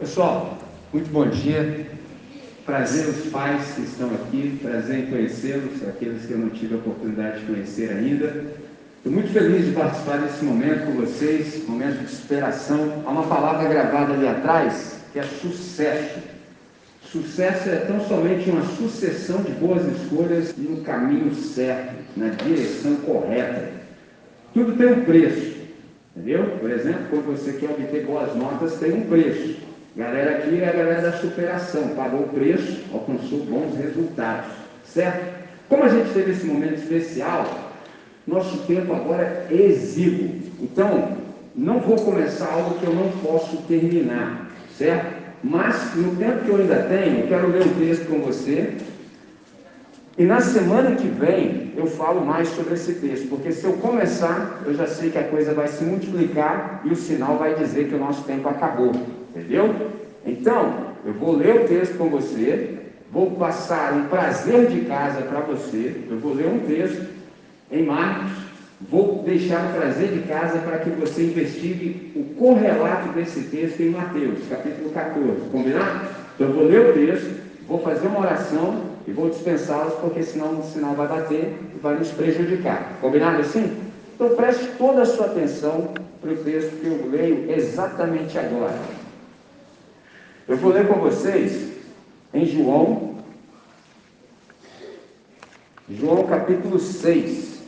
Pessoal, muito bom dia. Prazer os pais que estão aqui, prazer em conhecê-los, aqueles que eu não tive a oportunidade de conhecer ainda. Estou muito feliz de participar desse momento com vocês, momento de superação. Há uma palavra gravada ali atrás que é sucesso. Sucesso é tão somente uma sucessão de boas escolhas no caminho certo, na direção correta. Tudo tem um preço, entendeu? Por exemplo, quando você quer obter boas notas, tem um preço. Galera aqui é a galera da superação, pagou o preço, alcançou bons resultados, certo? Como a gente teve esse momento especial, nosso tempo agora é exíguo. Então, não vou começar algo que eu não posso terminar, certo? Mas, no tempo que eu ainda tenho, quero ler um texto com você. E na semana que vem eu falo mais sobre esse texto, porque se eu começar, eu já sei que a coisa vai se multiplicar e o sinal vai dizer que o nosso tempo acabou. Entendeu? Então, eu vou ler o texto com você, vou passar um prazer de casa para você, eu vou ler um texto em Marcos, vou deixar um prazer de casa para que você investigue o correlato desse texto em Mateus, capítulo 14. Combinado? Então, eu vou ler o texto, vou fazer uma oração e vou dispensá-los, porque senão o sinal vai bater e vai nos prejudicar. Combinado assim? Então preste toda a sua atenção para o texto que eu leio exatamente agora. Eu vou ler com vocês em João, João capítulo 6.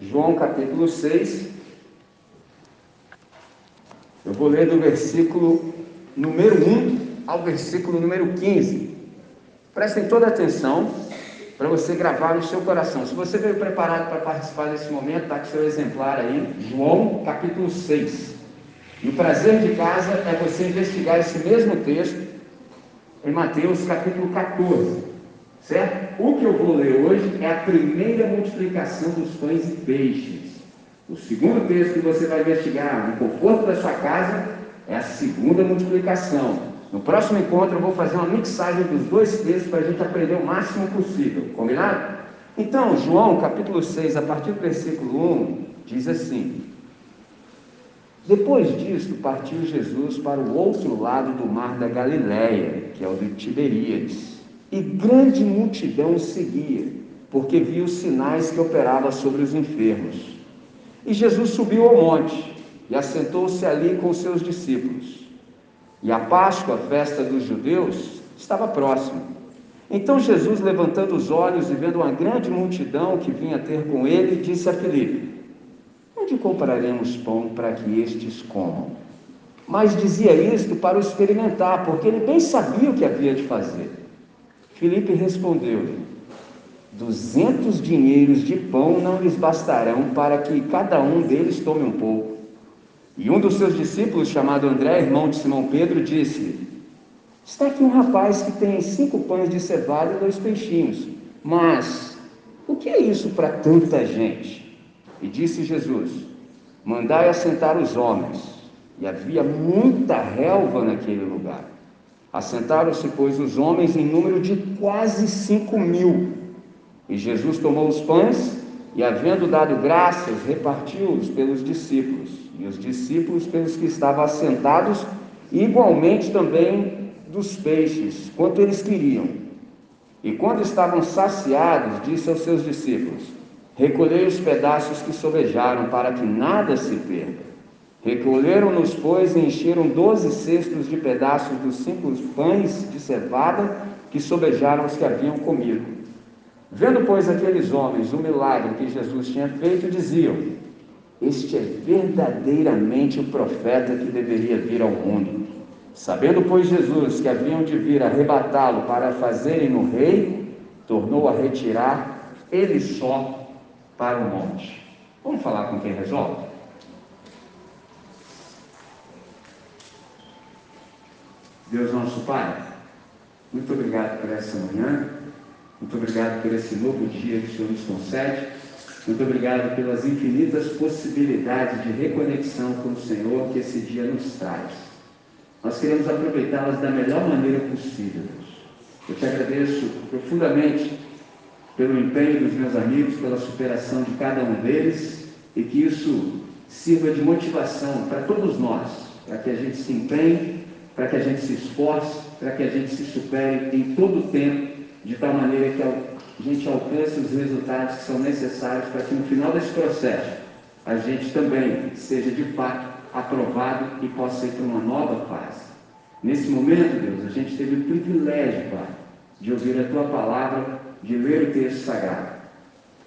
João capítulo 6. Eu vou ler do versículo número 1 ao versículo número 15. Prestem toda atenção para você gravar no seu coração. Se você veio preparado para participar desse momento, está com seu exemplar aí, João capítulo 6. E o prazer de casa é você investigar esse mesmo texto em Mateus capítulo 14, certo? O que eu vou ler hoje é a primeira multiplicação dos pães e peixes. O segundo texto que você vai investigar no conforto da sua casa é a segunda multiplicação. No próximo encontro eu vou fazer uma mixagem dos dois textos para a gente aprender o máximo possível, combinado? Então, João capítulo 6, a partir do versículo 1, diz assim: depois disto, partiu Jesus para o outro lado do mar da Galiléia, que é o de Tiberíades, e grande multidão o seguia, porque viu os sinais que operava sobre os enfermos. E Jesus subiu ao monte e assentou-se ali com seus discípulos. E a Páscoa, a festa dos judeus, estava próxima. Então Jesus, levantando os olhos e vendo uma grande multidão que vinha ter com ele, disse a Filipe: Onde compraremos pão para que estes comam? Mas dizia isto para o experimentar, porque ele bem sabia o que havia de fazer. Filipe respondeu-lhe: Duzentos dinheiros de pão não lhes bastarão para que cada um deles tome um pouco. E um dos seus discípulos, chamado André, irmão de Simão Pedro, disse-lhe: Está aqui um rapaz que tem cinco pães de cevada e dois peixinhos. Mas o que é isso para tanta gente? E disse Jesus: Mandai assentar os homens. E havia muita relva naquele lugar. Assentaram-se, pois, os homens em número de quase cinco mil. E Jesus tomou os pães e, havendo dado graças, repartiu-os pelos discípulos, e os discípulos pelos que estavam assentados, e igualmente também dos peixes, quanto eles queriam. E quando estavam saciados, disse aos seus discípulos: Recolhei os pedaços que sobejaram, para que nada se perca. Recolheram-nos, pois, e encheram doze cestos de pedaços dos cinco pães de cevada que sobejaram os que haviam comido. Vendo, pois, aqueles homens o milagre que Jesus tinha feito, diziam: Este é verdadeiramente o profeta que deveria vir ao mundo. Sabendo, pois, Jesus que haviam de vir arrebatá-lo para fazerem no rei, tornou a retirar ele só para o monte. Vamos falar com quem resolve? Deus nosso Pai, muito obrigado por essa manhã, muito obrigado por esse novo dia que o Senhor nos concede, muito obrigado pelas infinitas possibilidades de reconexão com o Senhor que esse dia nos traz. Nós queremos aproveitá-las da melhor maneira possível. Eu te agradeço profundamente pelo empenho dos meus amigos, pela superação de cada um deles e que isso sirva de motivação para todos nós para que a gente se empenhe, para que a gente se esforce, para que a gente se supere em todo o tempo, de tal maneira que a gente alcance os resultados que são necessários para que no final desse processo a gente também seja de fato aprovado e possa ir para uma nova fase. Nesse momento, Deus, a gente teve o privilégio, Pai, de ouvir a Tua palavra, de ler o texto sagrado.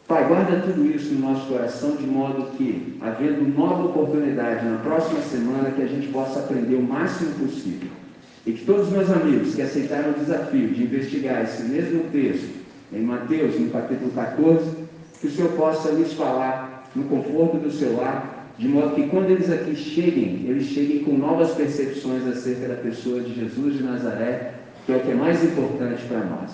Pai, guarda tudo isso no nosso coração, de modo que, havendo nova oportunidade na próxima semana, que a gente possa aprender o máximo possível. E que todos os meus amigos que aceitaram o desafio de investigar esse mesmo texto, em Mateus, no capítulo 14, que o Senhor possa lhes falar no conforto do seu lar, de modo que quando eles aqui cheguem, eles cheguem com novas percepções acerca da pessoa de Jesus de Nazaré, que é o que é mais importante para nós.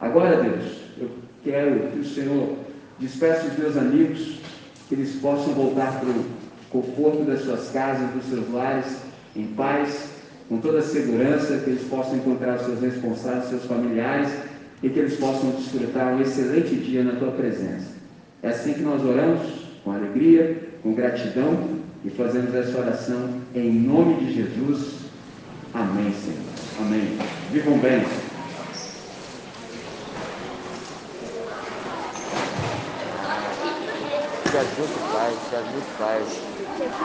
Agora, Deus, eu quero que o Senhor despeça os meus amigos, que eles possam voltar para o conforto das suas casas, dos seus lares, em paz, com toda a segurança, que eles possam encontrar os seus responsáveis, seus familiares, e que eles possam desfrutar um excelente dia na tua presença. É assim que nós oramos, com alegria, com gratidão, e fazemos essa oração em nome de Jesus. Amém, Senhor. Amém. Vivam bem. Jesus faz, Jesus faz.